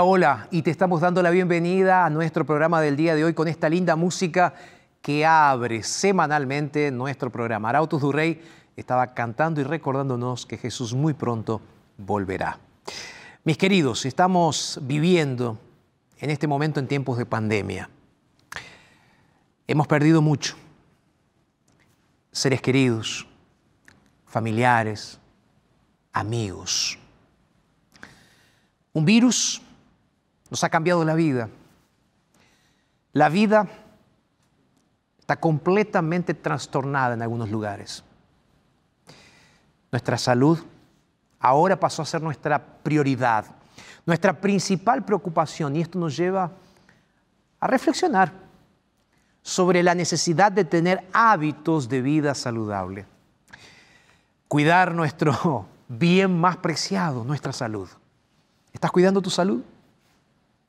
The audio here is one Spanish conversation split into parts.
Hola, y te estamos dando la bienvenida a nuestro programa del día de hoy con esta linda música que abre semanalmente nuestro programa. Arautos Durrey estaba cantando y recordándonos que Jesús muy pronto volverá. Mis queridos, estamos viviendo en este momento en tiempos de pandemia. Hemos perdido mucho. Seres queridos, familiares, amigos. Un virus nos ha cambiado la vida. La vida está completamente trastornada en algunos lugares. Nuestra salud ahora pasó a ser nuestra prioridad, nuestra principal preocupación y esto nos lleva a reflexionar sobre la necesidad de tener hábitos de vida saludable, cuidar nuestro bien más preciado, nuestra salud. ¿Estás cuidando tu salud?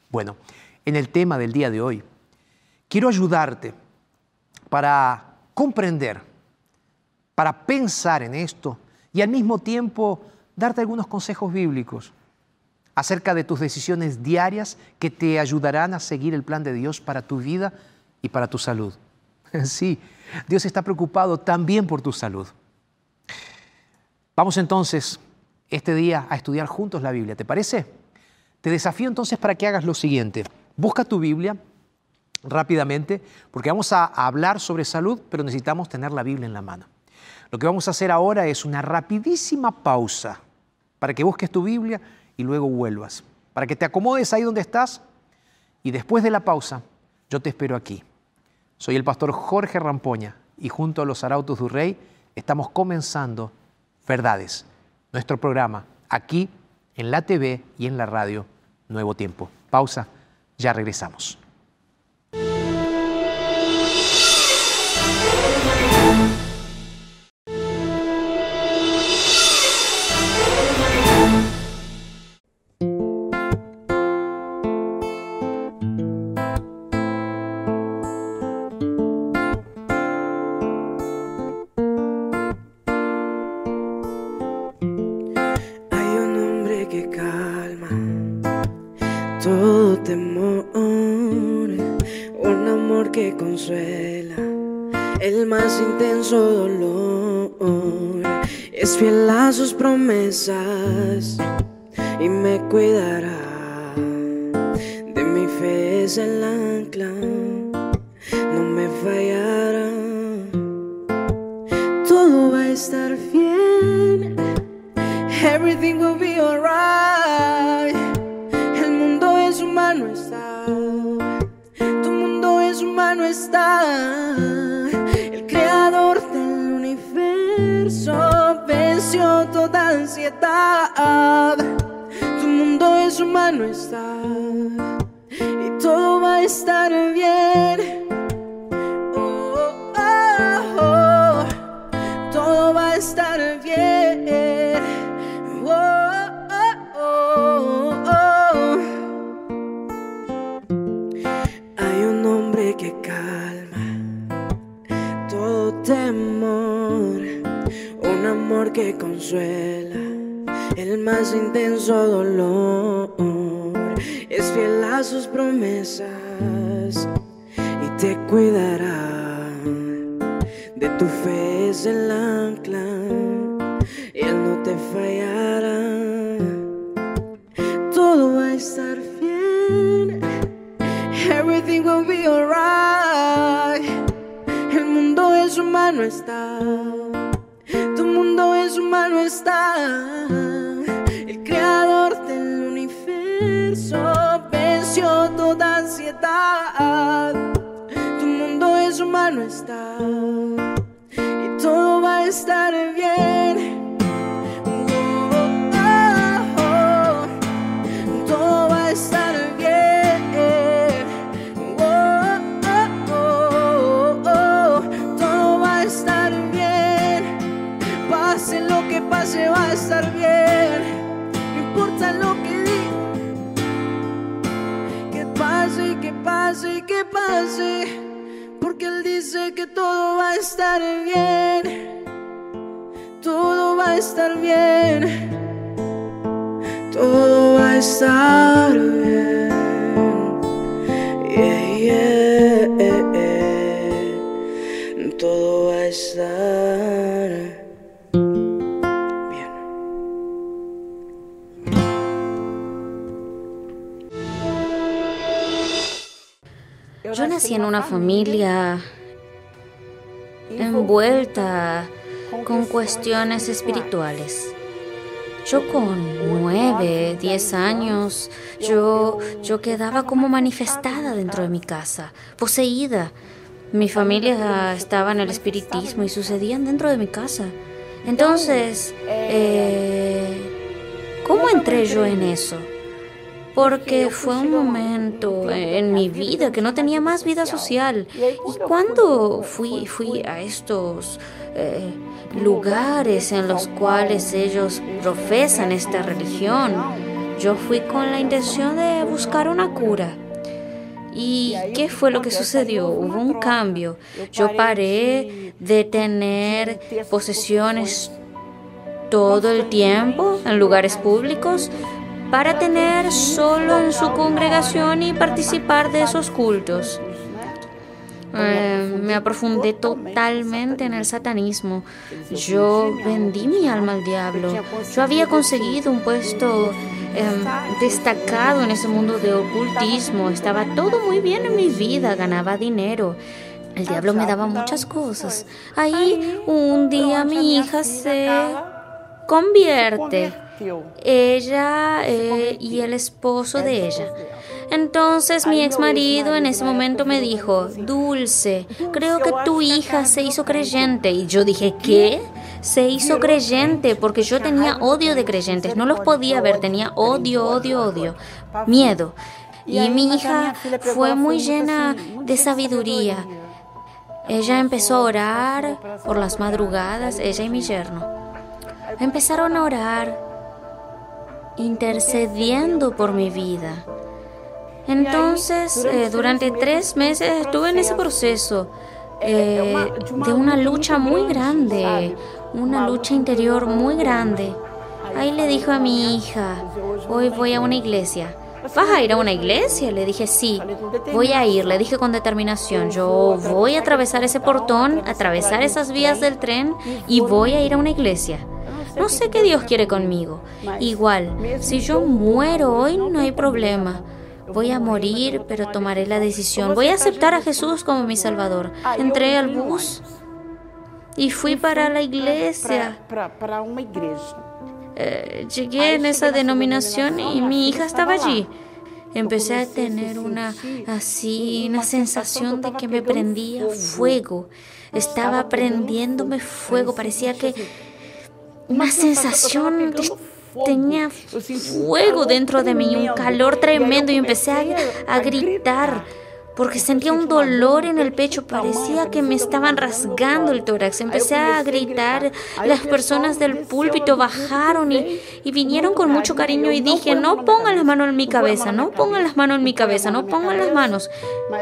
Bueno, en el tema del día de hoy, quiero ayudarte para comprender, para pensar en esto y al mismo tiempo darte algunos consejos bíblicos acerca de tus decisiones diarias que te ayudarán a seguir el plan de Dios para tu vida y para tu salud. Sí, Dios está preocupado también por tu salud. Vamos entonces este día a estudiar juntos la Biblia, ¿te parece? Te desafío entonces para que hagas lo siguiente. Busca tu Biblia rápidamente, porque vamos a hablar sobre salud, pero necesitamos tener la Biblia en la mano. Lo que vamos a hacer ahora es una rapidísima pausa para que busques tu Biblia y luego vuelvas, para que te acomodes ahí donde estás y después de la pausa yo te espero aquí. Soy el pastor Jorge Rampoña y junto a los Arautos du Rey estamos comenzando Verdades, nuestro programa aquí en la TV y en la radio Nuevo Tiempo. Pausa, ya regresamos. Y me cuidará de es el ancla, no me fallará. Todo va a estar bien. Everything will be alright. Tu mundo en su mano está. Y todo va a estar bien. Oh, oh, oh. Todo va a estar bien. Oh, oh, oh. Hay un hombre que calma todo temor, un amor que consuela el más intenso dolor. Es fiel a sus promesas y te cuidará. De tu fe es el ancla y él no te fallará. Todo va a estar bien. Everything will be alright. El mundo en su mano está. Tu mundo en su mano está. Universo venció toda ansiedad. Tu mundo en su mano está. Y todo va a estar bien. En una familia envuelta con cuestiones espirituales. Yo con nueve, diez años, yo, yo quedaba como manifestada dentro de mi casa, poseída. Mi familia estaba en el espiritismo y sucedían dentro de mi casa. Entonces, eh, ¿cómo entré yo en eso? Porque fue un momento en mi vida que no tenía más vida social. Y cuando fui, fui a estos eh, lugares en los cuales ellos profesan esta religión, yo fui con la intención de buscar una cura. ¿Y qué fue lo que sucedió? Hubo un cambio. Yo paré de tener posesiones todo el tiempo en lugares públicos para tener solo en su congregación y participar de esos cultos. Eh, me aprofundé totalmente en el satanismo. Yo vendí mi alma al diablo. Yo había conseguido un puesto eh, destacado en ese mundo de ocultismo. Estaba todo muy bien en mi vida, ganaba dinero. El diablo me daba muchas cosas. Ahí un día mi hija se convierte ella eh, y el esposo de ella. Entonces mi ex marido en ese momento me dijo, Dulce, creo que tu hija se hizo creyente. Y yo dije, ¿qué? Se hizo creyente porque yo tenía odio de creyentes, no los podía ver, tenía odio, odio, odio, miedo. Y mi hija fue muy llena de sabiduría. Ella empezó a orar por las madrugadas, ella y mi yerno. Empezaron a orar intercediendo por mi vida. Entonces, eh, durante tres meses estuve en ese proceso eh, de una lucha muy grande, una lucha interior muy grande. Ahí le dijo a mi hija, hoy voy a una iglesia. ¿Vas a ir a una iglesia? Le dije, sí, voy a ir. Le dije con determinación, yo voy a atravesar ese portón, atravesar esas vías del tren y voy a ir a una iglesia. No sé qué Dios quiere conmigo. Igual, si yo muero hoy no hay problema, Voy a morir, pero tomaré la decisión. Voy a aceptar a Jesús como mi Salvador. Entré al bus y fui para la iglesia. Para igreja. Eh, llegué en esa denominación y mi hija estaba allí. Empecé a tener una así, una sensación de que me prendía fuego. Estaba prendiéndome fuego. Parecía que una sensación de tenía fuego dentro de mí, un calor tremendo y empecé a, a, gritar porque sentía un dolor en el pecho, parecía que me estaban rasgando el tórax. Empecé a gritar, las personas del púlpito bajaron y, vinieron con mucho cariño y dije, no pongan las manos en mi cabeza, no pongan las manos en mi cabeza, no pongan las manos.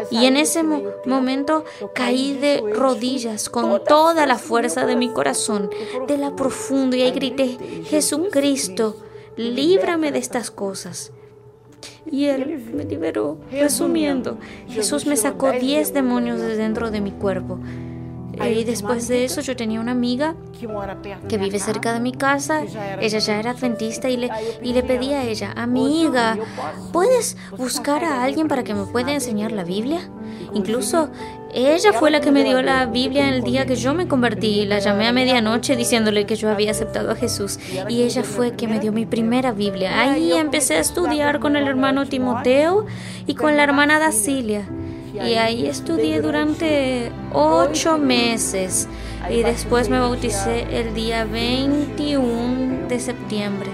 Y en ese mo momento caí de rodillas con toda la fuerza de mi corazón, de la profundo, y ahí grité, Jesucristo, líbrame de estas cosas. Y Él me liberó. Resumiendo, Jesús me sacó 10 demonios de dentro de mi cuerpo. Y después de eso yo tenía una amiga que vive cerca de mi casa. Ella ya era adventista y le, y le pedí a ella, amiga, ¿puedes buscar a alguien para que me pueda enseñar la Biblia? Incluso ella fue la que me dio la Biblia el día que yo me convertí. La llamé a medianoche diciéndole que yo había aceptado a Jesús. Y ella fue que me dio mi primera Biblia. Ahí empecé a estudiar con el hermano Timoteo y con la hermana Dasilia. Y ahí estudié durante ocho meses. Y después me bauticé el día 21 de septiembre.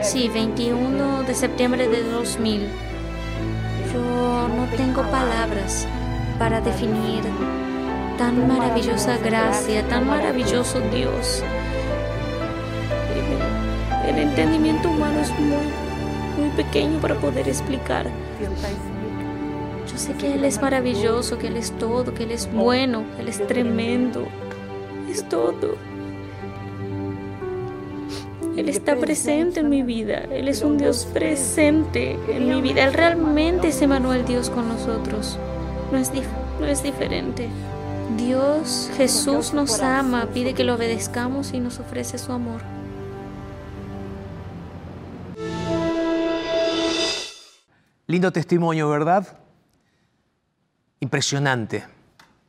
Sí, 21 de septiembre de 2000. Yo no tengo palabras para definir tan maravillosa gracia, tan maravilloso Dios. El entendimiento humano es muy, muy pequeño para poder explicar. Yo sé que Él es maravilloso, que Él es todo, que Él es bueno, que Él es tremendo. Es todo. Él está presente en mi vida. Él es un Dios presente en mi vida. Él realmente es Emanuel Dios con nosotros no es, no es diferente. Dios, Jesús nos ama, pide que lo obedezcamos y nos ofrece su amor. Lindo testimonio, ¿verdad? Impresionante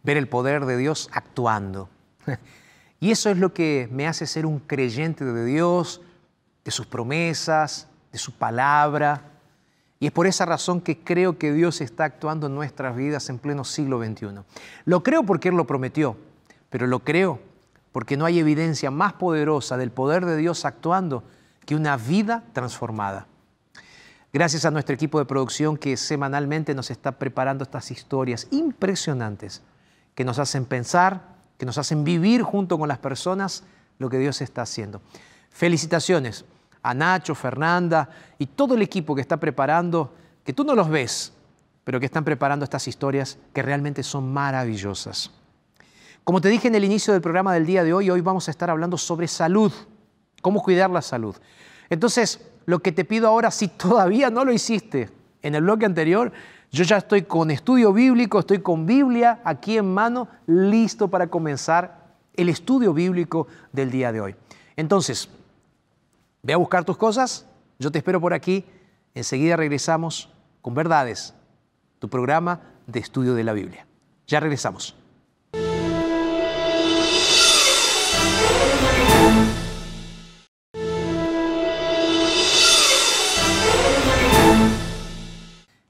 ver el poder de Dios actuando. Y eso es lo que me hace ser un creyente de Dios, de sus promesas, de su palabra, y es por esa razón que creo que Dios está actuando en nuestras vidas en pleno siglo XXI. Lo creo porque Él lo prometió, pero lo creo porque no hay evidencia más poderosa del poder de Dios actuando que una vida transformada. Gracias a nuestro equipo de producción que semanalmente nos está preparando estas historias impresionantes que nos hacen pensar, que nos hacen vivir junto con las personas lo que Dios está haciendo. Felicitaciones a Nacho, Fernanda y todo el equipo que está preparando, que tú no los ves, pero que están preparando estas historias que realmente son maravillosas. Como te dije en el inicio del programa del día de hoy, hoy vamos a estar hablando sobre salud, cómo cuidar la salud. Entonces, lo que te pido ahora, si todavía no lo hiciste en el bloque anterior, yo ya estoy con estudio bíblico, estoy con Biblia aquí en mano, listo para comenzar el estudio bíblico del día de hoy. Entonces, Ve a buscar tus cosas, yo te espero por aquí, enseguida regresamos con Verdades, tu programa de estudio de la Biblia. Ya regresamos.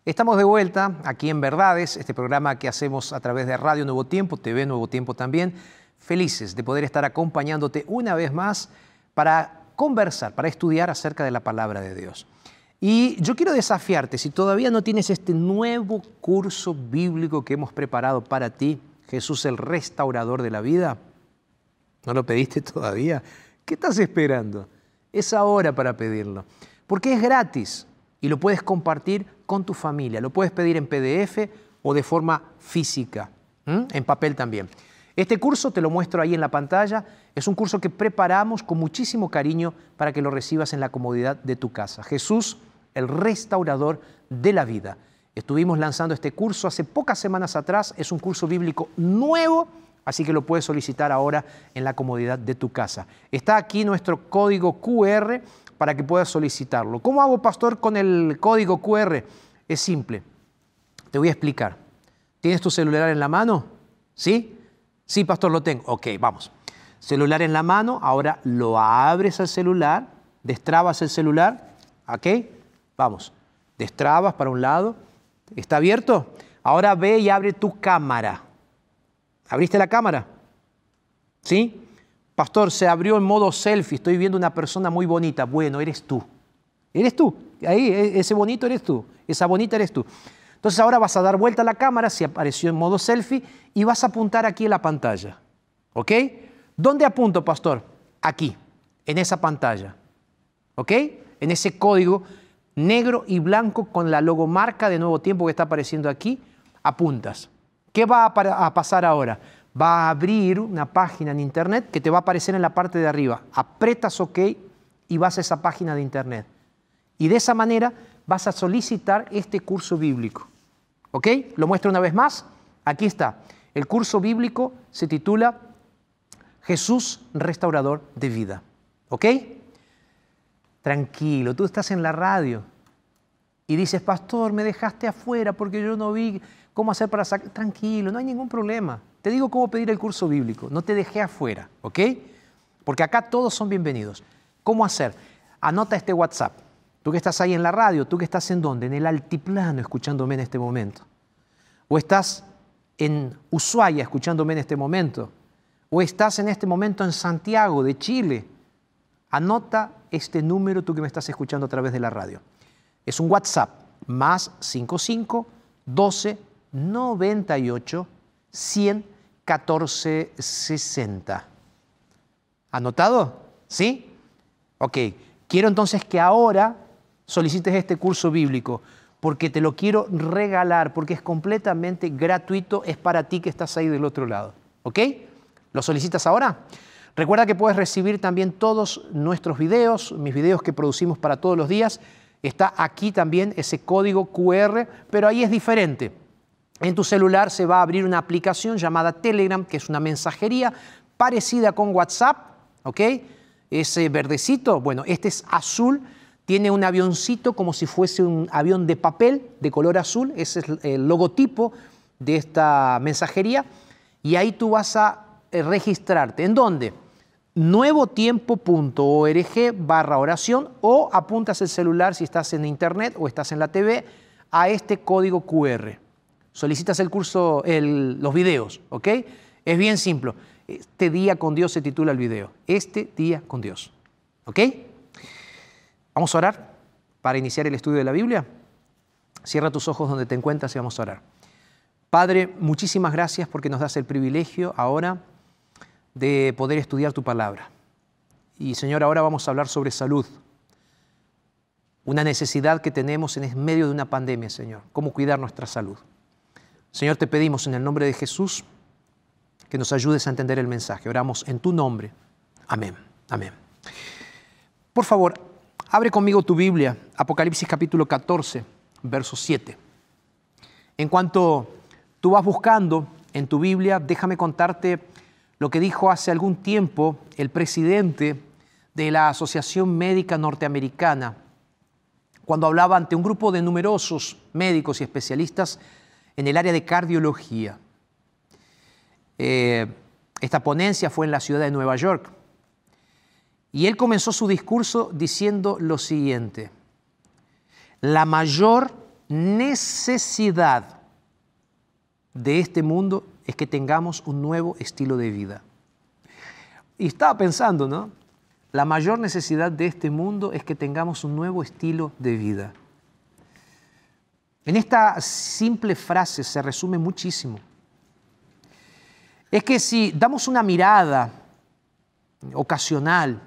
Estamos de vuelta aquí en Verdades, este programa que hacemos a través de Radio Nuevo Tiempo, TV Nuevo Tiempo también. Felices de poder estar acompañándote una vez más para conversar, para estudiar acerca de la palabra de Dios. Y yo quiero desafiarte, si todavía no tienes este nuevo curso bíblico que hemos preparado para ti, Jesús el restaurador de la vida, ¿no lo pediste todavía? ¿Qué estás esperando? Es ahora para pedirlo, porque es gratis y lo puedes compartir con tu familia, lo puedes pedir en PDF o de forma física, en papel también. Este curso te lo muestro ahí en la pantalla. Es un curso que preparamos con muchísimo cariño para que lo recibas en la comodidad de tu casa. Jesús, el restaurador de la vida. Estuvimos lanzando este curso hace pocas semanas atrás. Es un curso bíblico nuevo, así que lo puedes solicitar ahora en la comodidad de tu casa. Está aquí nuestro código QR para que puedas solicitarlo. ¿Cómo hago, pastor, con el código QR? Es simple. Te voy a explicar. ¿Tienes tu celular en la mano? ¿Sí? Sí, pastor, lo tengo. Ok, vamos. Celular en la mano, ahora lo abres al celular, destrabas el celular, ¿ok? Vamos, destrabas para un lado, ¿está abierto? Ahora ve y abre tu cámara. ¿Abriste la cámara? ¿Sí? Pastor, se abrió en modo selfie, estoy viendo una persona muy bonita. Bueno, eres tú. Eres tú. Ahí, e, ese bonito eres tú. Esa bonita eres tú. Entonces ahora vas a dar vuelta a la cámara, si apareció en modo selfie, y vas a apuntar aquí en la pantalla. ¿Ok? ¿Dónde apunto, pastor? Aquí, en esa pantalla. ¿Ok? En ese código negro y blanco con la logomarca de Nuevo Tiempo que está apareciendo aquí, apuntas. ¿Qué va a pasar ahora? Va a abrir una página en Internet que te va a aparecer en la parte de arriba. Apretas OK y vas a esa página de Internet. Y de esa manera vas a solicitar este curso bíblico. ¿Ok? Lo muestro una vez más. Aquí está. El curso bíblico se titula Jesús restaurador de vida. ¿Ok? Tranquilo, tú estás en la radio y dices, pastor, me dejaste afuera porque yo no vi cómo hacer para sacar. Tranquilo, no hay ningún problema. Te digo cómo pedir el curso bíblico. No te dejé afuera, ¿ok? Porque acá todos son bienvenidos. ¿Cómo hacer? Anota este WhatsApp. Tú que estás ahí en la radio, tú que estás en dónde? En el altiplano escuchándome en este momento. O estás en Ushuaia escuchándome en este momento. O estás en este momento en Santiago de Chile. Anota este número tú que me estás escuchando a través de la radio. Es un WhatsApp más 55 12 98 100 14 60. ¿Anotado? ¿Sí? Ok. Quiero entonces que ahora solicites este curso bíblico, porque te lo quiero regalar, porque es completamente gratuito, es para ti que estás ahí del otro lado. ¿Ok? ¿Lo solicitas ahora? Recuerda que puedes recibir también todos nuestros videos, mis videos que producimos para todos los días. Está aquí también ese código QR, pero ahí es diferente. En tu celular se va a abrir una aplicación llamada Telegram, que es una mensajería parecida con WhatsApp, ¿ok? Ese verdecito, bueno, este es azul tiene un avioncito como si fuese un avión de papel de color azul, ese es el logotipo de esta mensajería, y ahí tú vas a eh, registrarte. ¿En dónde? nuevotiempo.org barra oración o apuntas el celular si estás en internet o estás en la TV a este código QR. Solicitas el curso, los videos, ¿ok? Es bien simple. Este día con Dios se titula el video. Este día con Dios, ¿ok? Vamos a orar para iniciar el estudio de la Biblia. Cierra tus ojos donde te encuentras y vamos a orar. Padre, muchísimas gracias porque nos das el privilegio ahora de poder estudiar tu palabra. Y Señor, ahora vamos a hablar sobre salud. Una necesidad que tenemos en medio de una pandemia, Señor. Cómo cuidar nuestra salud. Señor, te pedimos en el nombre de Jesús que nos ayudes a entender el mensaje. Oramos en tu nombre. Amén. Amén. Por favor, Abre conmigo tu Biblia, Apocalipsis capítulo 14, verso 7. En cuanto tú vas buscando en tu Biblia, déjame contarte lo que dijo hace algún tiempo el presidente de la Asociación Médica Norteamericana, cuando hablaba ante un grupo de numerosos médicos y especialistas en el área de cardiología. Eh, esta ponencia fue en la ciudad de Nueva York. Y él comenzó su discurso diciendo lo siguiente, la mayor necesidad de este mundo es que tengamos un nuevo estilo de vida. Y estaba pensando, ¿no? La mayor necesidad de este mundo es que tengamos un nuevo estilo de vida. En esta simple frase se resume muchísimo. Es que si damos una mirada ocasional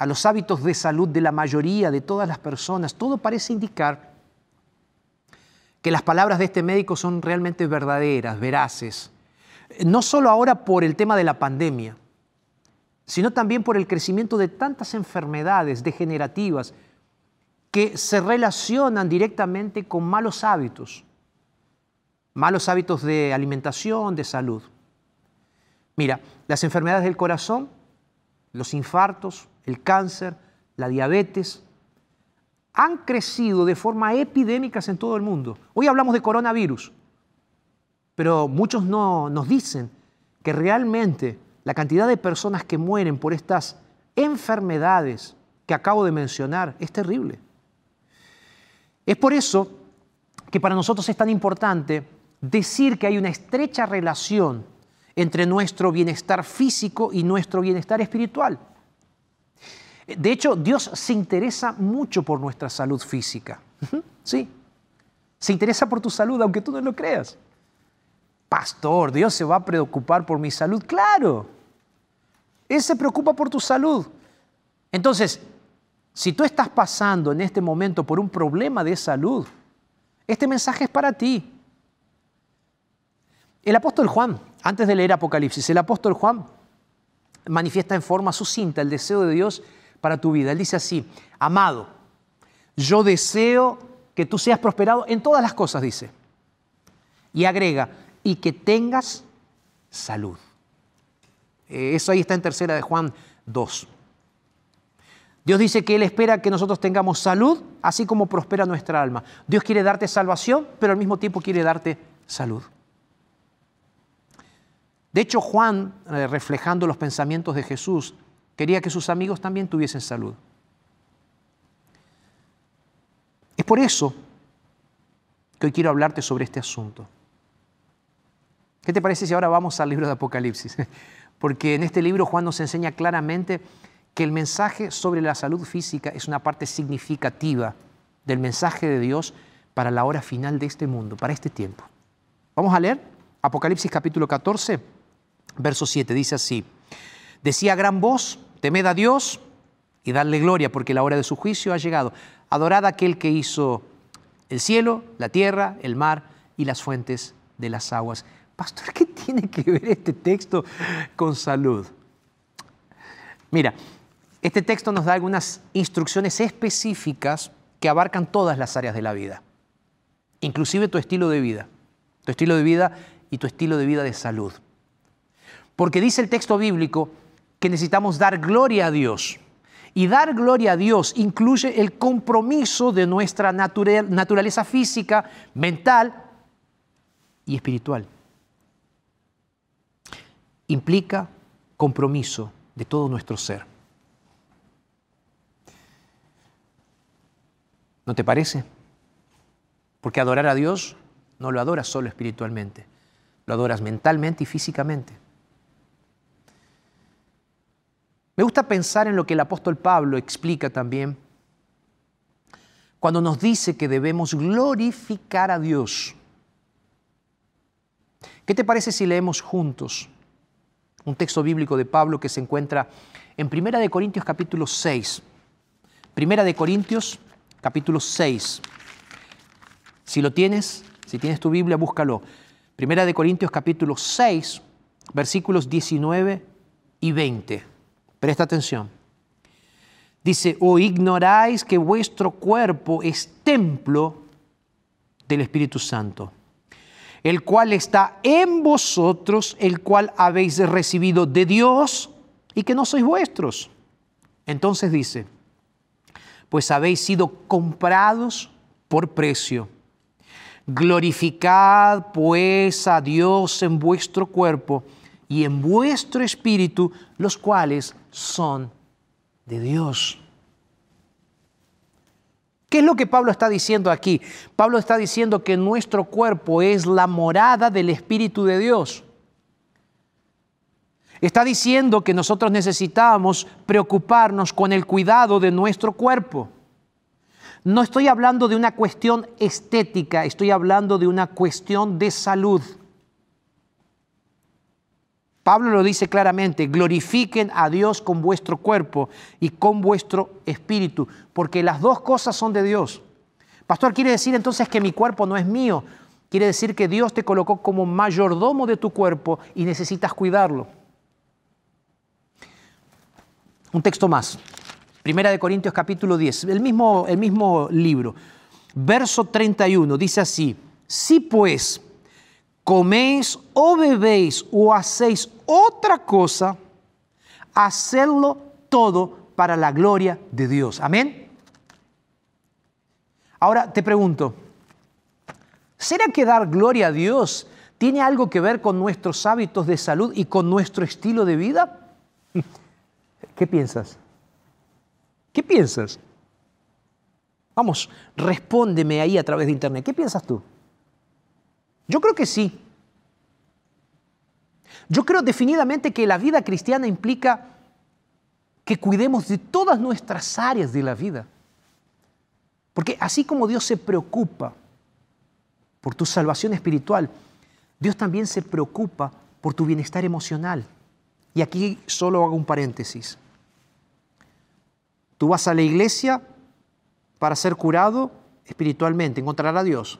a los hábitos de salud de la mayoría de todas las personas, todo parece indicar que las palabras de este médico son realmente verdaderas, veraces. No solo ahora por el tema de la pandemia, sino también por el crecimiento de tantas enfermedades degenerativas que se relacionan directamente con malos hábitos, malos hábitos de alimentación, de salud. Mira, las enfermedades del corazón, los infartos, el cáncer, la diabetes, han crecido de forma epidémica en todo el mundo. Hoy hablamos de coronavirus, pero muchos no nos dicen que realmente la cantidad de personas que mueren por estas enfermedades que acabo de mencionar es terrible. Es por eso que para nosotros es tan importante decir que hay una estrecha relación entre nuestro bienestar físico y nuestro bienestar espiritual. De hecho, Dios se interesa mucho por nuestra salud física. Sí, se interesa por tu salud, aunque tú no lo creas. Pastor, Dios se va a preocupar por mi salud. Claro, Él se preocupa por tu salud. Entonces, si tú estás pasando en este momento por un problema de salud, este mensaje es para ti. El apóstol Juan, antes de leer Apocalipsis, el apóstol Juan manifiesta en forma sucinta el deseo de Dios para tu vida. Él dice así, amado, yo deseo que tú seas prosperado en todas las cosas, dice. Y agrega, y que tengas salud. Eh, eso ahí está en tercera de Juan 2. Dios dice que Él espera que nosotros tengamos salud, así como prospera nuestra alma. Dios quiere darte salvación, pero al mismo tiempo quiere darte salud. De hecho, Juan, eh, reflejando los pensamientos de Jesús, quería que sus amigos también tuviesen salud. Es por eso que hoy quiero hablarte sobre este asunto. ¿Qué te parece si ahora vamos al libro de Apocalipsis? Porque en este libro Juan nos enseña claramente que el mensaje sobre la salud física es una parte significativa del mensaje de Dios para la hora final de este mundo, para este tiempo. Vamos a leer Apocalipsis capítulo 14, verso 7. Dice así, decía gran voz, temed a Dios y darle gloria, porque la hora de su juicio ha llegado. Adorad a aquel que hizo el cielo, la tierra, el mar y las fuentes de las aguas. Pastor, ¿qué tiene que ver este texto con salud? Mira, este texto nos da algunas instrucciones específicas que abarcan todas las áreas de la vida, inclusive tu estilo de vida, tu estilo de vida y tu estilo de vida de salud. Porque dice el texto bíblico que necesitamos dar gloria a Dios. Y dar gloria a Dios incluye el compromiso de nuestra naturaleza física, mental y espiritual. Implica compromiso de todo nuestro ser. ¿No te parece? Porque adorar a Dios no lo adoras solo espiritualmente, lo adoras mentalmente y físicamente. Me gusta pensar en lo que el apóstol Pablo explica también cuando nos dice que debemos glorificar a Dios. ¿Qué te parece si leemos juntos un texto bíblico de Pablo que se encuentra en Primera de Corintios capítulo 6? Primera de Corintios capítulo 6. Si lo tienes, si tienes tu Biblia, búscalo. Primera de Corintios capítulo 6, versículos 19 y 20. Presta atención. Dice, o ignoráis que vuestro cuerpo es templo del Espíritu Santo, el cual está en vosotros, el cual habéis recibido de Dios y que no sois vuestros. Entonces dice, pues habéis sido comprados por precio. Glorificad pues a Dios en vuestro cuerpo y en vuestro espíritu, los cuales son de Dios. ¿Qué es lo que Pablo está diciendo aquí? Pablo está diciendo que nuestro cuerpo es la morada del Espíritu de Dios. Está diciendo que nosotros necesitamos preocuparnos con el cuidado de nuestro cuerpo. No estoy hablando de una cuestión estética, estoy hablando de una cuestión de salud. Pablo lo dice claramente, glorifiquen a Dios con vuestro cuerpo y con vuestro espíritu, porque las dos cosas son de Dios. Pastor, ¿quiere decir entonces que mi cuerpo no es mío? Quiere decir que Dios te colocó como mayordomo de tu cuerpo y necesitas cuidarlo. Un texto más. Primera de Corintios capítulo 10, el mismo, el mismo libro. Verso 31 dice así, si pues coméis o bebéis o hacéis otra cosa, hacedlo todo para la gloria de Dios. Amén. Ahora te pregunto, ¿será que dar gloria a Dios tiene algo que ver con nuestros hábitos de salud y con nuestro estilo de vida? ¿Qué piensas? ¿Qué piensas? Vamos, respóndeme ahí a través de internet. ¿Qué piensas tú? Yo creo que sí. Yo creo definidamente que la vida cristiana implica que cuidemos de todas nuestras áreas de la vida. Porque así como Dios se preocupa por tu salvación espiritual, Dios también se preocupa por tu bienestar emocional. Y aquí solo hago un paréntesis. Tú vas a la iglesia para ser curado espiritualmente, encontrar a Dios.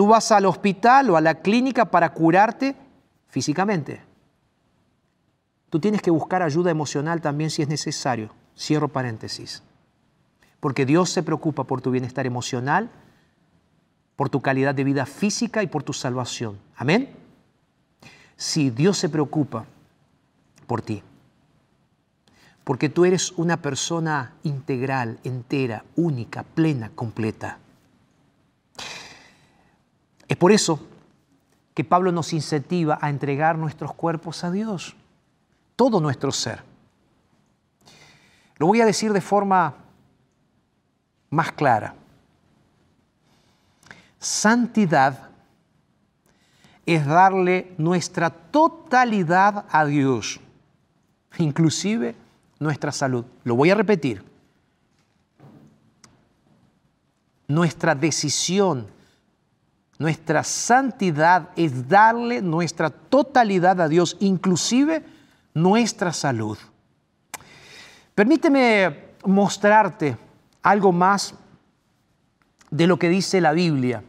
Tú vas al hospital o a la clínica para curarte físicamente. Tú tienes que buscar ayuda emocional también si es necesario. Cierro paréntesis. Porque Dios se preocupa por tu bienestar emocional, por tu calidad de vida física y por tu salvación. Amén. Si Dios se preocupa por ti, porque tú eres una persona integral, entera, única, plena, completa. Es por eso que Pablo nos incentiva a entregar nuestros cuerpos a Dios, todo nuestro ser. Lo voy a decir de forma más clara. Santidad es darle nuestra totalidad a Dios, inclusive nuestra salud. Lo voy a repetir. Nuestra decisión nuestra santidad es darle nuestra totalidad a Dios, inclusive nuestra salud. Permíteme mostrarte algo más de lo que dice la Biblia.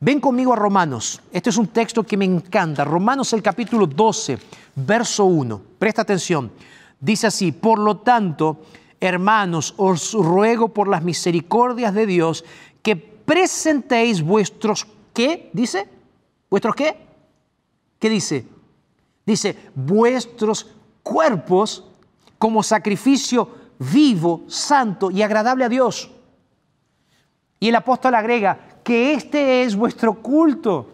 Ven conmigo a Romanos. Este es un texto que me encanta. Romanos el capítulo 12, verso 1. Presta atención. Dice así, por lo tanto, hermanos, os ruego por las misericordias de Dios que presentéis vuestros ¿Qué dice? ¿Vuestros qué? ¿Qué dice? Dice, vuestros cuerpos como sacrificio vivo, santo y agradable a Dios. Y el apóstol agrega, que este es vuestro culto.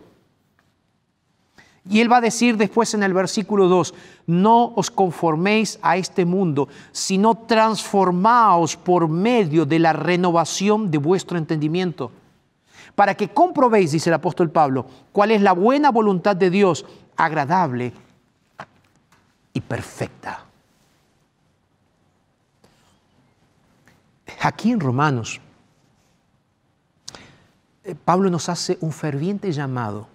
Y él va a decir después en el versículo 2, no os conforméis a este mundo, sino transformaos por medio de la renovación de vuestro entendimiento para que comprobéis, dice el apóstol Pablo, cuál es la buena voluntad de Dios, agradable y perfecta. Aquí en Romanos, eh, Pablo nos hace un ferviente llamado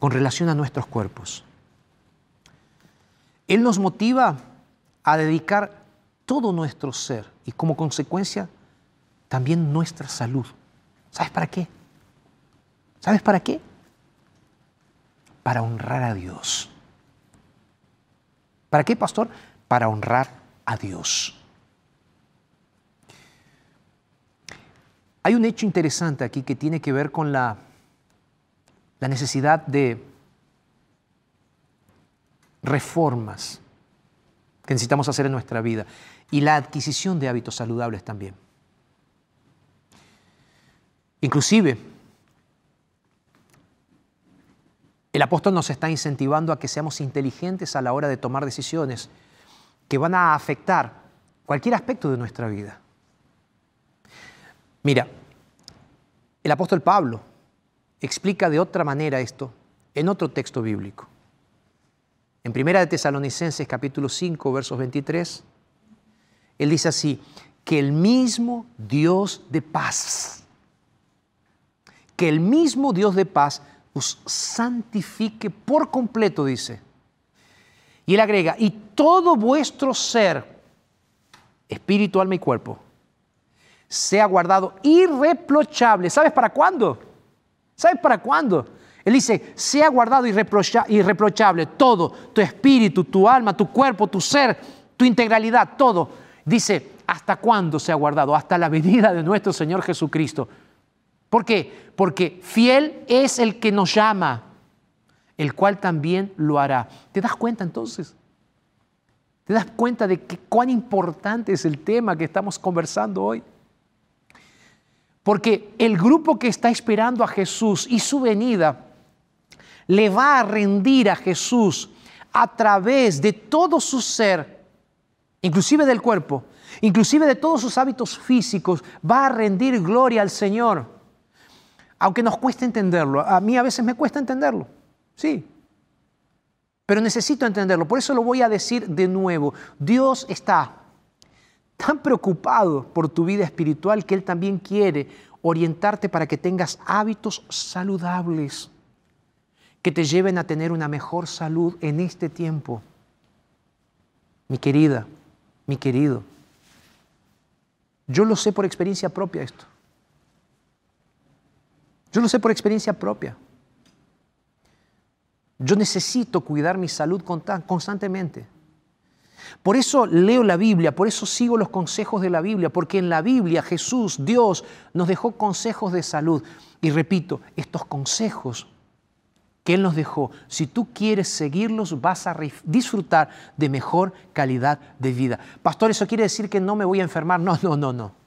con relación a nuestros cuerpos. Él nos motiva a dedicar todo nuestro ser y como consecuencia también nuestra salud ¿Sabes para qué? ¿Sabes para qué? Para honrar a Dios. ¿Para qué, pastor? Para honrar a Dios. Hay un hecho interesante aquí que tiene que ver con la, la necesidad de reformas que necesitamos hacer en nuestra vida y la adquisición de hábitos saludables también. Inclusive, el apóstol nos está incentivando a que seamos inteligentes a la hora de tomar decisiones que van a afectar cualquier aspecto de nuestra vida. Mira, el apóstol Pablo explica de otra manera esto en otro texto bíblico. En Primera de Tesalonicenses capítulo 5 versos 23, él dice así, que el mismo Dios de paz que el mismo Dios de paz os santifique por completo, dice. Y él agrega, y todo vuestro ser, espíritu, alma y cuerpo, sea guardado irreprochable. ¿Sabes para cuándo? ¿Sabes para cuándo? Él dice, sea guardado irreprochable todo, tu espíritu, tu alma, tu cuerpo, tu ser, tu integralidad, todo. Dice, ¿hasta cuándo sea guardado? Hasta la venida de nuestro Señor Jesucristo. ¿Por qué? Porque fiel es el que nos llama, el cual también lo hará. ¿Te das cuenta entonces? ¿Te das cuenta de que, cuán importante es el tema que estamos conversando hoy? Porque el grupo que está esperando a Jesús y su venida le va a rendir a Jesús a través de todo su ser, inclusive del cuerpo, inclusive de todos sus hábitos físicos, va a rendir gloria al Señor. Aunque nos cueste entenderlo, a mí a veces me cuesta entenderlo, sí, pero necesito entenderlo, por eso lo voy a decir de nuevo. Dios está tan preocupado por tu vida espiritual que Él también quiere orientarte para que tengas hábitos saludables que te lleven a tener una mejor salud en este tiempo. Mi querida, mi querido, yo lo sé por experiencia propia esto. Yo lo sé por experiencia propia. Yo necesito cuidar mi salud constantemente. Por eso leo la Biblia, por eso sigo los consejos de la Biblia, porque en la Biblia Jesús, Dios, nos dejó consejos de salud. Y repito, estos consejos que Él nos dejó, si tú quieres seguirlos, vas a disfrutar de mejor calidad de vida. Pastor, ¿eso quiere decir que no me voy a enfermar? No, no, no, no.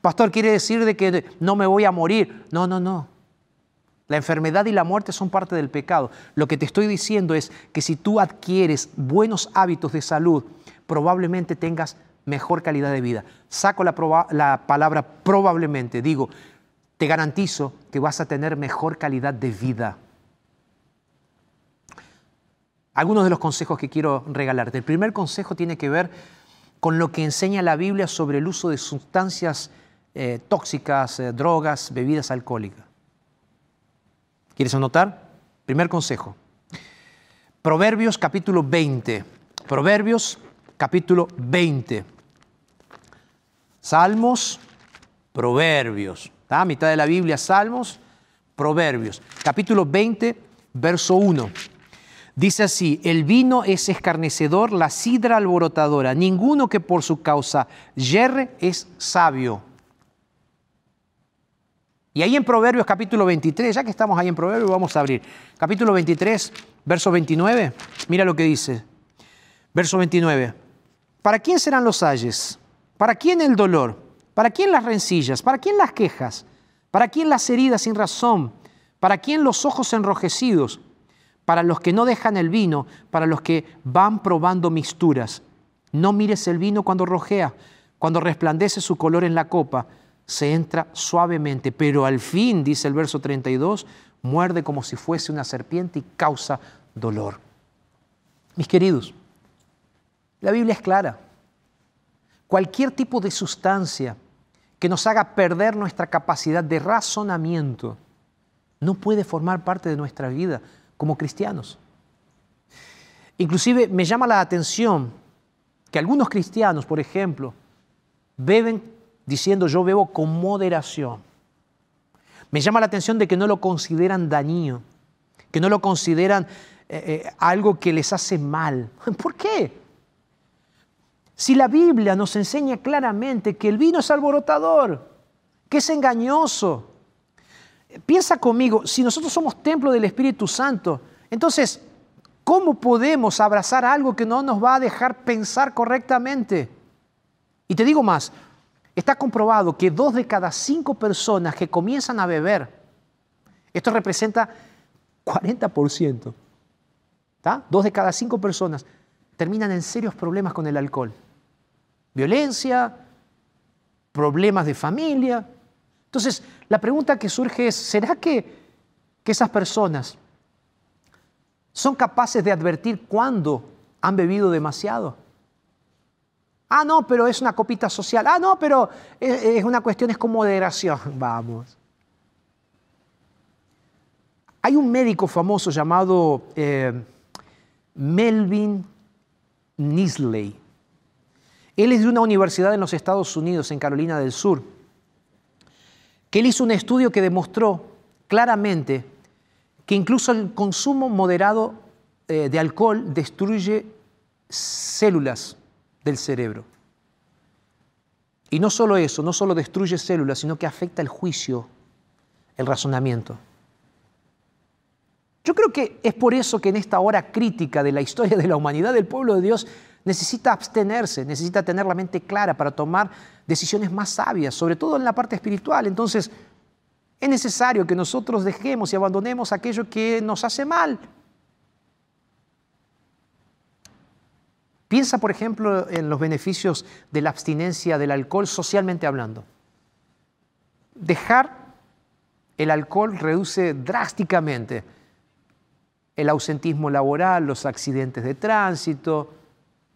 Pastor, ¿quiere decir de que no me voy a morir? No, no, no. La enfermedad y la muerte son parte del pecado. Lo que te estoy diciendo es que si tú adquieres buenos hábitos de salud, probablemente tengas mejor calidad de vida. Saco la, la, palabra probablemente, digo, te garantizo que vas a tener mejor calidad de vida. Algunos de los consejos que quiero regalarte. El primer consejo tiene que ver con lo que enseña la Biblia sobre el uso de sustancias eh, tóxicas, eh, drogas, bebidas alcohólicas. ¿Quieres anotar? Primer consejo. Proverbios capítulo 20. Proverbios capítulo 20. Salmos, Proverbios. A mitad de la Biblia, Salmos, Proverbios. Capítulo 20, verso 1. Dice así, el vino es escarnecedor, la sidra alborotadora, ninguno que por su causa yerre es sabio. Y ahí en Proverbios capítulo 23, ya que estamos ahí en Proverbios, vamos a abrir. Capítulo 23, verso 29, mira lo que dice. Verso 29. ¿Para quién serán los ayes? ¿Para quién el dolor? ¿Para quién las rencillas? ¿Para quién las quejas? ¿Para quién las heridas sin razón? ¿Para quién los ojos enrojecidos? Para los que no dejan el vino, para los que van probando mixturas. No mires el vino cuando rojea, cuando resplandece su color en la copa se entra suavemente, pero al fin, dice el verso 32, muerde como si fuese una serpiente y causa dolor. Mis queridos, la Biblia es clara. Cualquier tipo de sustancia que nos haga perder nuestra capacidad de razonamiento no puede formar parte de nuestra vida como cristianos. Inclusive me llama la atención que algunos cristianos, por ejemplo, beben diciendo yo bebo con moderación. Me llama la atención de que no lo consideran dañino, que no lo consideran eh, eh, algo que les hace mal. ¿Por qué? Si la Biblia nos enseña claramente que el vino es alborotador, que es engañoso. Piensa conmigo, si nosotros somos templo del Espíritu Santo, entonces, ¿cómo podemos abrazar algo que no nos va a dejar pensar correctamente? Y te digo más, Está comprobado que dos de cada cinco personas que comienzan a beber, esto representa 40%, dos de cada cinco personas terminan en serios problemas con el alcohol. Violencia, problemas de familia. Entonces, la pregunta que surge es, ¿será que, que esas personas son capaces de advertir cuándo han bebido demasiado? Ah, no, pero es una copita social. Ah, no, pero es, una cuestión, es con moderación. Vamos. Hay un médico famoso llamado eh, Melvin Nisley. Él es de una universidad en los Estados Unidos, en Carolina del Sur, que él hizo un estudio que demostró claramente que incluso el consumo moderado eh, de alcohol destruye células del cerebro. Y no solo eso, no solo destruye células, sino que afecta el juicio, el razonamiento. Yo creo que es por eso que en esta hora crítica de la historia de la humanidad, el pueblo de Dios necesita abstenerse, necesita tener la mente clara para tomar decisiones más sabias, sobre todo en la parte espiritual. Entonces, es necesario que nosotros dejemos y abandonemos aquello que nos hace mal. Piensa, por ejemplo, en los beneficios de la abstinencia del alcohol socialmente hablando. Dejar el alcohol reduce drásticamente el ausentismo laboral, los accidentes de tránsito,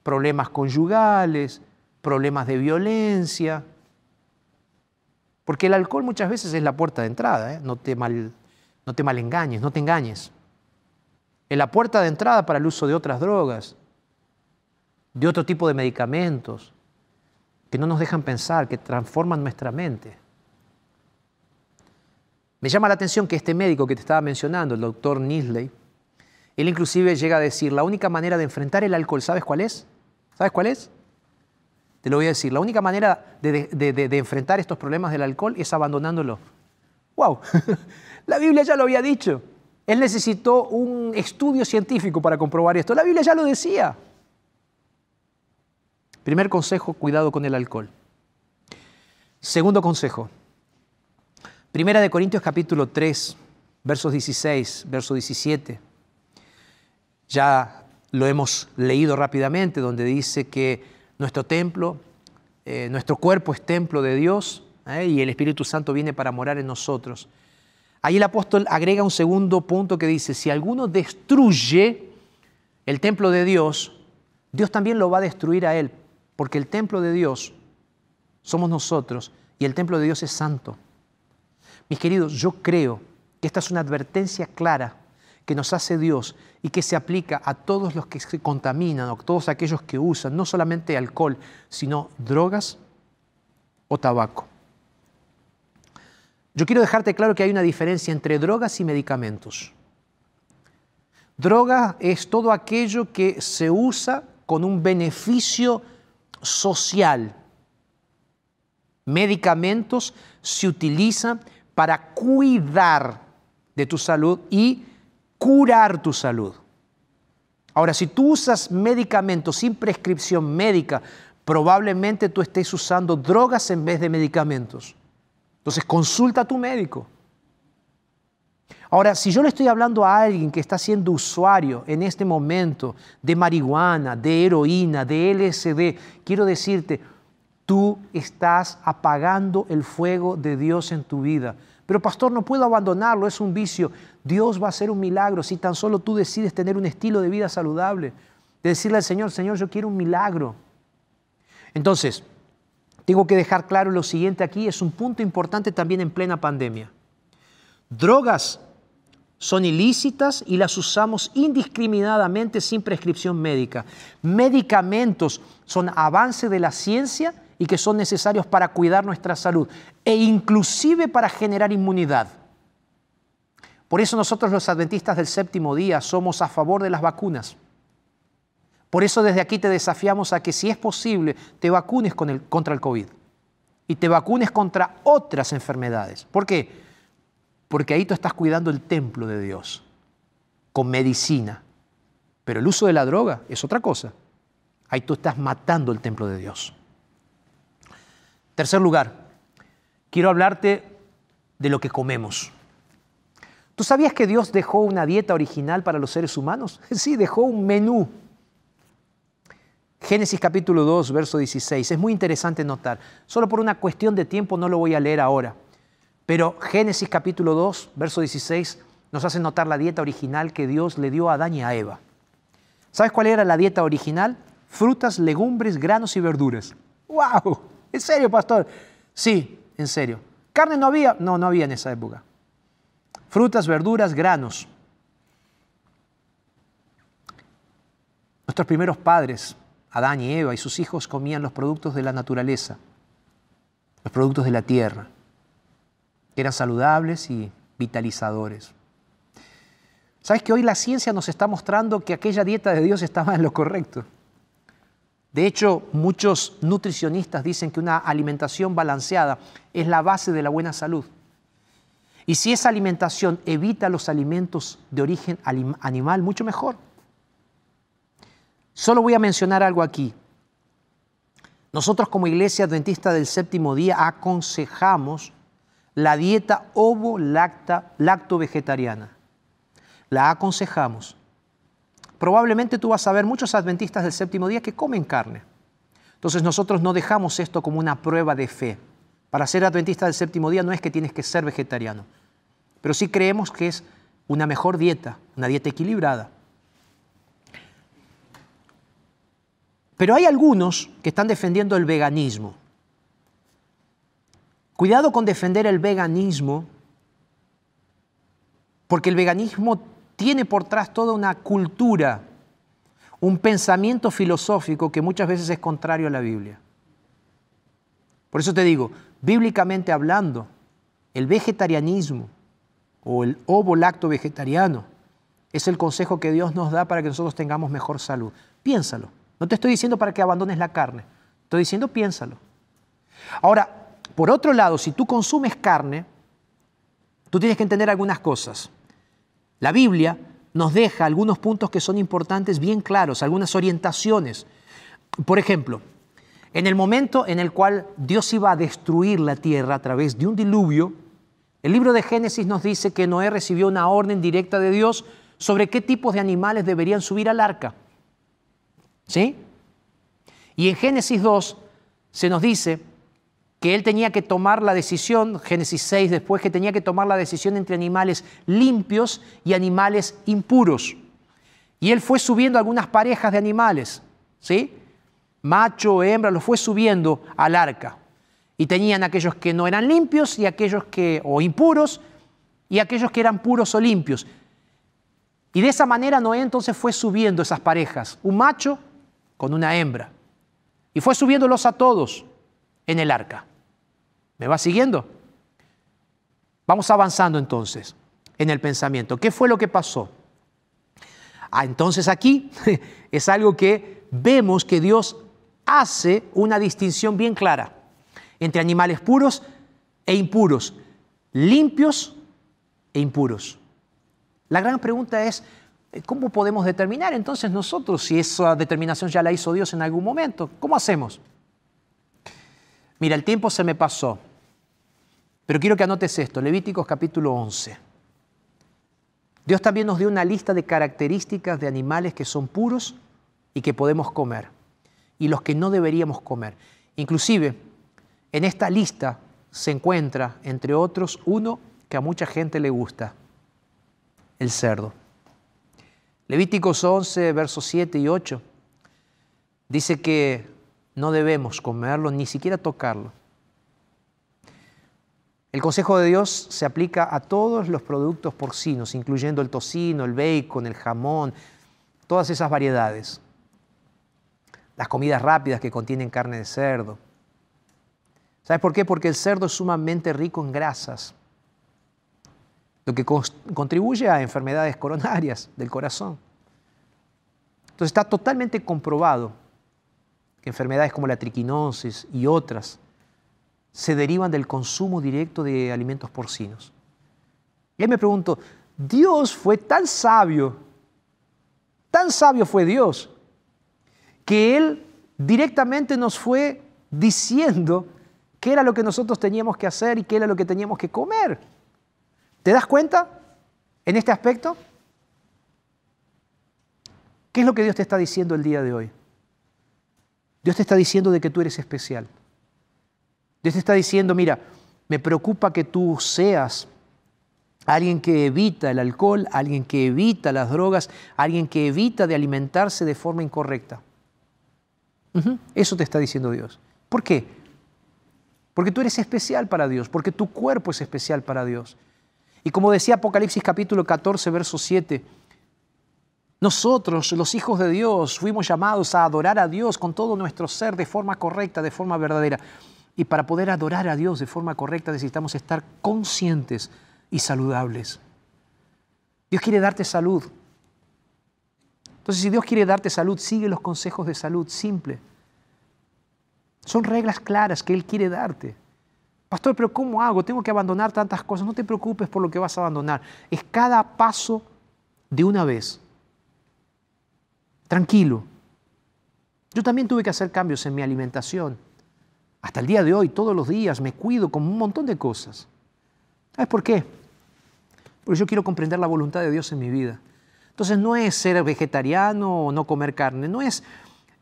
problemas conyugales, problemas de violencia. Porque el alcohol muchas veces es la puerta de entrada, ¿eh? no, te mal, no te malengañes, no te engañes. Es la puerta de entrada para el uso de otras drogas, de otro tipo de medicamentos, que no nos dejan pensar, que transforman nuestra mente. Me llama la atención que este médico que te estaba mencionando, el doctor Nisley, él inclusive llega a decir, la única manera de enfrentar el alcohol, ¿sabes cuál es? ¿Sabes cuál es? Te lo voy a decir, la única manera de, de enfrentar estos problemas del alcohol es abandonándolo. ¡Wow! la Biblia ya lo había dicho. Él necesitó un estudio científico para comprobar esto. La Biblia ya lo decía. Primer consejo, cuidado con el alcohol. Segundo consejo, Primera de Corintios capítulo 3, versos 16, verso 17. Ya lo hemos leído rápidamente, donde dice que nuestro templo, eh, nuestro cuerpo es templo de Dios eh, y el Espíritu Santo viene para morar en nosotros. Ahí el apóstol agrega un segundo punto que dice, si alguno destruye el templo de Dios, Dios también lo va a destruir a él, porque el templo de Dios somos nosotros y el templo de Dios es santo. Mis queridos, yo creo que esta es una advertencia clara que nos hace Dios y que se aplica a todos los que se contaminan o a todos aquellos que usan no solamente alcohol, sino drogas o tabaco. Yo quiero dejarte claro que hay una diferencia entre drogas y medicamentos. Droga es todo aquello que se usa con un beneficio social. Medicamentos se utilizan para cuidar de tu salud y curar tu salud. Ahora, si tú usas medicamentos sin prescripción médica, probablemente tú estés usando drogas en vez de medicamentos. Entonces, consulta a tu médico. Ahora, si yo le estoy hablando a alguien que está siendo usuario en este momento de marihuana, de heroína, de LSD, quiero decirte, tú estás apagando el fuego de Dios en tu vida. Pero pastor, no puedo abandonarlo, es un vicio. Dios va a hacer un milagro si tan solo tú decides tener un estilo de vida saludable. De decirle al Señor, Señor, yo quiero un milagro. Entonces, tengo que dejar claro lo siguiente aquí, es un punto importante también en plena pandemia. Drogas son ilícitas y las usamos indiscriminadamente sin prescripción médica. Medicamentos son avance de la ciencia y que son necesarios para cuidar nuestra salud e inclusive para generar inmunidad. Por eso nosotros los adventistas del séptimo día somos a favor de las vacunas. Por eso desde aquí te desafiamos a que si es posible te vacunes contra el COVID y te vacunes contra otras enfermedades. ¿Por qué? Porque ahí tú estás cuidando el templo de Dios con medicina. Pero el uso de la droga es otra cosa. Ahí tú estás matando el templo de Dios. Tercer lugar, quiero hablarte de lo que comemos. ¿Tú sabías que Dios dejó una dieta original para los seres humanos? Sí, dejó un menú. Génesis capítulo 2, verso 16. Es muy interesante notar. Solo por una cuestión de tiempo no lo voy a leer ahora. Pero Génesis capítulo 2, verso 16 nos hace notar la dieta original que Dios le dio a Adán y a Eva. ¿Sabes cuál era la dieta original? Frutas, legumbres, granos y verduras. ¡Wow! ¿En serio, pastor? Sí, en serio. ¿Carne no había? No, no había en esa época. Frutas, verduras, granos. Nuestros primeros padres, Adán y Eva y sus hijos, comían los productos de la naturaleza, los productos de la tierra. Eran saludables y vitalizadores. ¿Sabes que hoy la ciencia nos está mostrando que aquella dieta de Dios estaba en lo correcto? De hecho, muchos nutricionistas dicen que una alimentación balanceada es la base de la buena salud. Y si esa alimentación evita los alimentos de origen animal, mucho mejor. Solo voy a mencionar algo aquí. Nosotros como iglesia adventista del séptimo día aconsejamos la dieta ovo-lacto-vegetariana. La aconsejamos. Probablemente tú vas a ver muchos adventistas del séptimo día que comen carne. Entonces nosotros no dejamos esto como una prueba de fe. Para ser adventista del séptimo día no es que tienes que ser vegetariano, pero sí creemos que es una mejor dieta, una dieta equilibrada. Pero hay algunos que están defendiendo el veganismo. Cuidado con defender el veganismo, porque el veganismo tiene por detrás toda una cultura, un pensamiento filosófico que muchas veces es contrario a la Biblia. Por eso te digo, bíblicamente hablando, el vegetarianismo o el ovo-lacto vegetariano es el consejo que Dios nos da para que nosotros tengamos mejor salud. Piénsalo. No te estoy diciendo para que abandones la carne. Estoy diciendo piénsalo. Ahora, por otro lado, si tú consumes carne, tú tienes que entender algunas cosas. La Biblia nos deja algunos puntos que son importantes, bien claros, algunas orientaciones. Por ejemplo, en el momento en el cual Dios iba a destruir la tierra a través de un diluvio, el libro de Génesis nos dice que Noé recibió una orden directa de Dios sobre qué tipos de animales deberían subir al arca. ¿Sí? Y en Génesis 2 se nos dice que él tenía que tomar la decisión, Génesis 6 después, que tenía que tomar la decisión entre animales limpios y animales impuros. Y él fue subiendo algunas parejas de animales, ¿sí? Macho, hembra, los fue subiendo al arca. Y tenían aquellos que no eran limpios y aquellos que, o impuros, y aquellos que eran puros o limpios. Y de esa manera Noé entonces fue subiendo esas parejas, un macho con una hembra. Y fue subiéndolos a todos en el arca. ¿Me va siguiendo? Vamos avanzando entonces en el pensamiento. ¿Qué fue lo que pasó? Ah, entonces aquí es algo que vemos que Dios hace una distinción bien clara entre animales puros e impuros, limpios e impuros. La gran pregunta es, ¿cómo podemos determinar entonces nosotros si esa determinación ya la hizo Dios en algún momento? ¿Cómo hacemos? Mira, el tiempo se me pasó. Pero quiero que anotes esto, Levíticos capítulo 11. Dios también nos dio una lista de características de animales que son puros y que podemos comer, y los que no deberíamos comer. Inclusive, en esta lista se encuentra, entre otros, uno que a mucha gente le gusta, el cerdo. Levíticos 11, versos 7 y 8, dice que no debemos comerlo, ni siquiera tocarlo. El consejo de Dios se aplica a todos los productos porcinos, incluyendo el tocino, el bacon, el jamón, todas esas variedades. Las comidas rápidas que contienen carne de cerdo. ¿Sabes por qué? Porque el cerdo es sumamente rico en grasas, lo que contribuye a enfermedades coronarias del corazón. Entonces está totalmente comprobado que enfermedades como la triquinosis y otras se derivan del consumo directo de alimentos porcinos. Y me pregunto, Dios fue tan sabio, tan sabio fue Dios, que Él directamente nos fue diciendo qué era lo que nosotros teníamos que hacer y qué era lo que teníamos que comer. ¿Te das cuenta en este aspecto? ¿Qué es lo que Dios te está diciendo el día de hoy? Dios te está diciendo de que tú eres especial. Dios te está diciendo, mira, me preocupa que tú seas alguien que evita el alcohol, alguien que evita las drogas, alguien que evita de alimentarse de forma incorrecta. Eso te está diciendo Dios. ¿Por qué? Porque tú eres especial para Dios, porque tu cuerpo es especial para Dios. Y como decía Apocalipsis capítulo 14, verso 7, nosotros, los hijos de Dios, fuimos llamados a adorar a Dios con todo nuestro ser de forma correcta, de forma verdadera. Y para poder adorar a Dios de forma correcta necesitamos estar conscientes y saludables. Dios quiere darte salud. Entonces, si Dios quiere darte salud, sigue los consejos de salud, simple. Son reglas claras que Él quiere darte. Pastor, pero ¿cómo hago? Tengo que abandonar tantas cosas. No te preocupes por lo que vas a abandonar. Es cada paso de una vez. Tranquilo. Yo también tuve que hacer cambios en mi alimentación. Hasta el día de hoy, todos los días, me cuido con un montón de cosas. ¿Sabes por qué? Porque yo quiero comprender la voluntad de Dios en mi vida. Entonces no es ser vegetariano o no comer carne, no es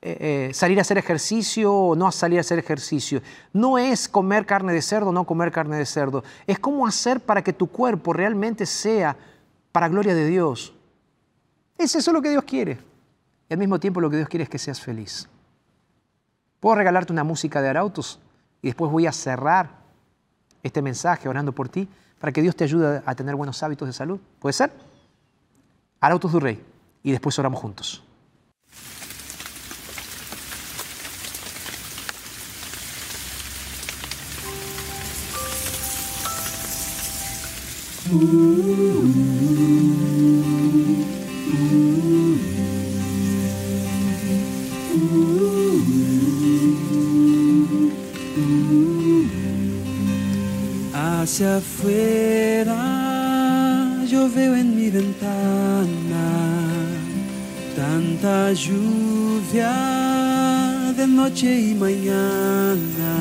eh, eh, salir a hacer ejercicio o no salir a hacer ejercicio, no es comer carne de cerdo o no comer carne de cerdo, es cómo hacer para que tu cuerpo realmente sea para gloria de Dios. Es eso lo que Dios quiere. Y al mismo tiempo lo que Dios quiere es que seas feliz. Puedo regalarte una música de Arautos y después voy a cerrar este mensaje orando por ti para que Dios te ayude a tener buenos hábitos de salud. ¿Puede ser? Arautos du Rey. Y después oramos juntos. Hacia afuera veo en mi ventana tanta lluvia de noche y mañana,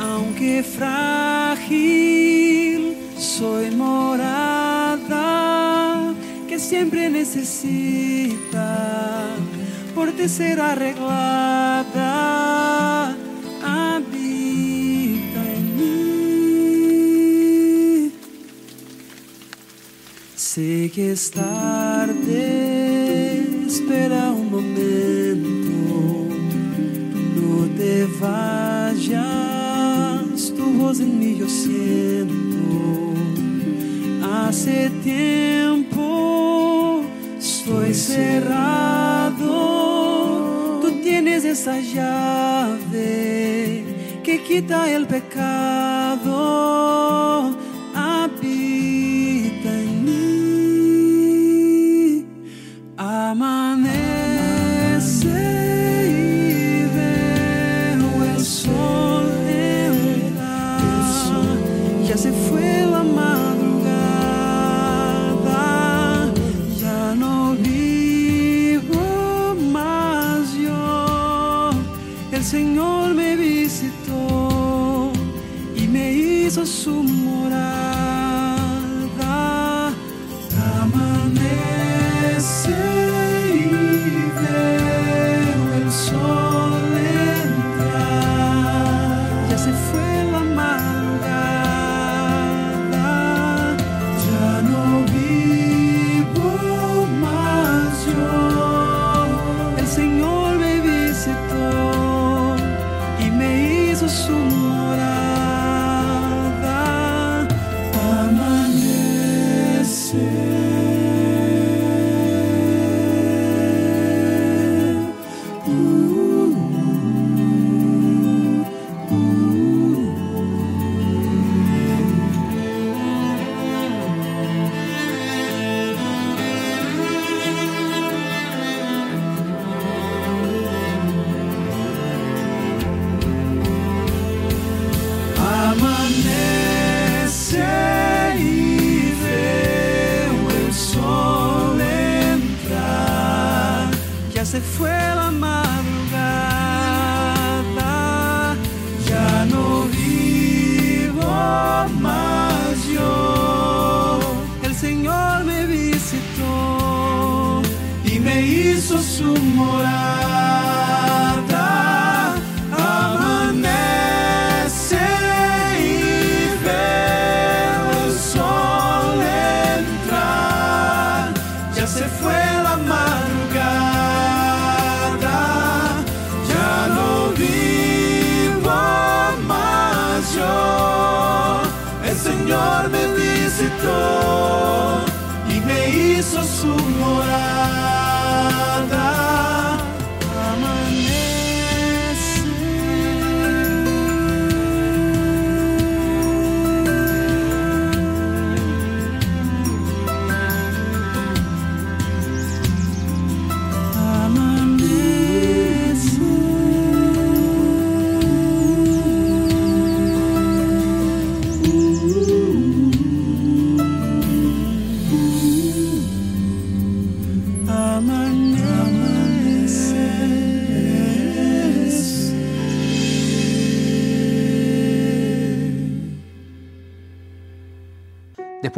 aunque frágil soy morada que siempre necesita por ser arreglada. Sé que es tarde, espera un momento, no te vayas, tu voz en mí yo siento. Hace tiempo estoy cerrado, tú tienes esa llave que quita el pecado. Ya se fue la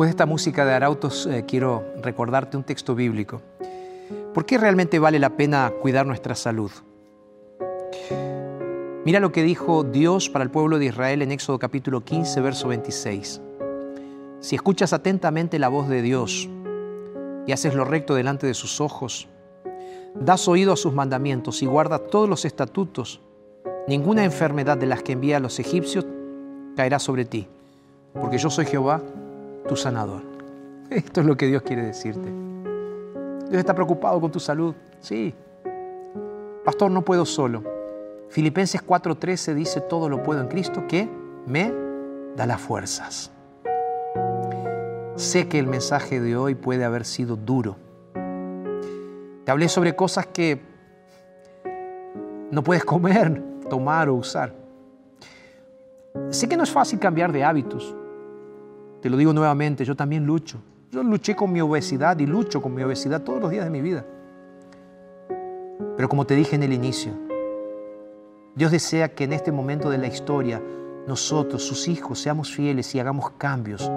Después de esta música de Arautos, eh, quiero recordarte un texto bíblico. ¿Por qué realmente vale la pena cuidar nuestra salud? Mira lo que dijo Dios para el pueblo de Israel en Éxodo capítulo 15, verso 26. Si escuchas atentamente la voz de Dios y haces lo recto delante de sus ojos, das oído a sus mandamientos y guardas todos los estatutos, ninguna enfermedad de las que envía a los egipcios caerá sobre ti, porque yo soy Jehová, tu sanador. Esto es lo que Dios quiere decirte. Dios está preocupado con tu salud. Sí. Pastor, no puedo solo. Filipenses 4:13 dice, todo lo puedo en Cristo que me da las fuerzas. Sé que el mensaje de hoy puede haber sido duro. Te hablé sobre cosas que no puedes comer, tomar o usar. Sé que no es fácil cambiar de hábitos. Te lo digo nuevamente, yo también lucho. Yo luché con mi obesidad y lucho con mi obesidad todos los días de mi vida. Pero como te dije en el inicio, Dios desea que en este momento de la historia nosotros, sus hijos, seamos fieles y hagamos cambios.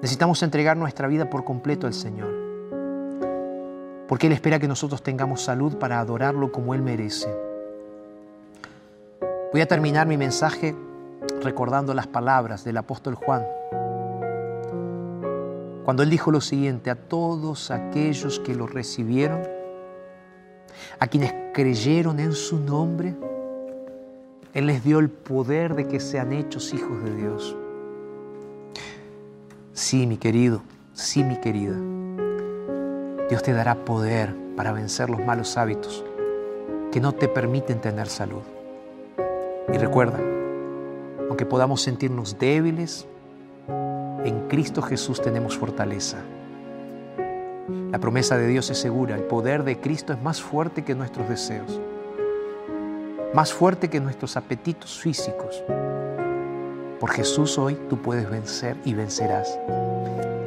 Necesitamos entregar nuestra vida por completo al Señor. Porque Él espera que nosotros tengamos salud para adorarlo como Él merece. Voy a terminar mi mensaje recordando las palabras del apóstol Juan. Cuando él dijo lo siguiente, a todos aquellos que lo recibieron, a quienes creyeron en su nombre, Él les dio el poder de que sean hechos hijos de Dios. Sí, mi querido, sí, mi querida. Dios te dará poder para vencer los malos hábitos que no te permiten tener salud. Y recuerda, aunque podamos sentirnos débiles, en Cristo Jesús tenemos fortaleza. La promesa de Dios es segura, el poder de Cristo es más fuerte que nuestros deseos, más fuerte que nuestros apetitos físicos. Por Jesús hoy tú puedes vencer y vencerás.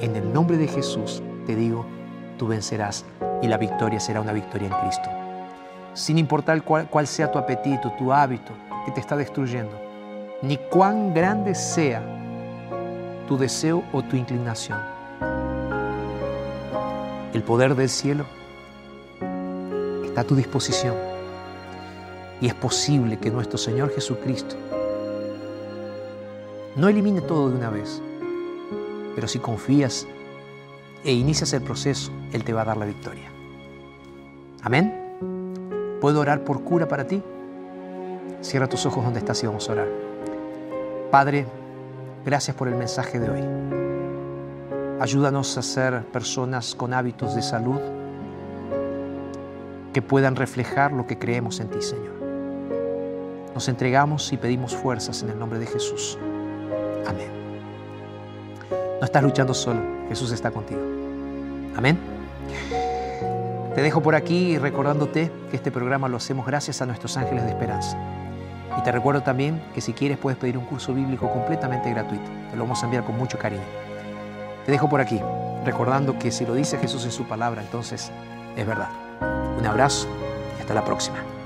En el nombre de Jesús te digo, tú vencerás y la victoria será una victoria en Cristo. Sin importar cuál, sea tu apetito, tu hábito, que te está destruyendo, ni cuán grande sea tu deseo o tu inclinación. El poder del cielo está a tu disposición y es posible que nuestro Señor Jesucristo no elimine todo de una vez, pero si confías e inicias el proceso, Él te va a dar la victoria. Amén. ¿Puedo orar por cura para ti? Cierra tus ojos donde estás y vamos a orar. Padre, gracias por el mensaje de hoy. Ayúdanos a ser personas con hábitos de salud que puedan reflejar lo que creemos en ti, Señor. Nos entregamos y pedimos fuerzas en el nombre de Jesús. Amén. No estás luchando solo, Jesús está contigo. Amén. Te dejo por aquí recordándote que este programa lo hacemos gracias a nuestros ángeles de esperanza. Y te recuerdo también que si quieres puedes pedir un curso bíblico completamente gratuito. Te lo vamos a enviar con mucho cariño. Te dejo por aquí, recordando que si lo dice Jesús en su palabra, entonces es verdad. Un abrazo y hasta la próxima.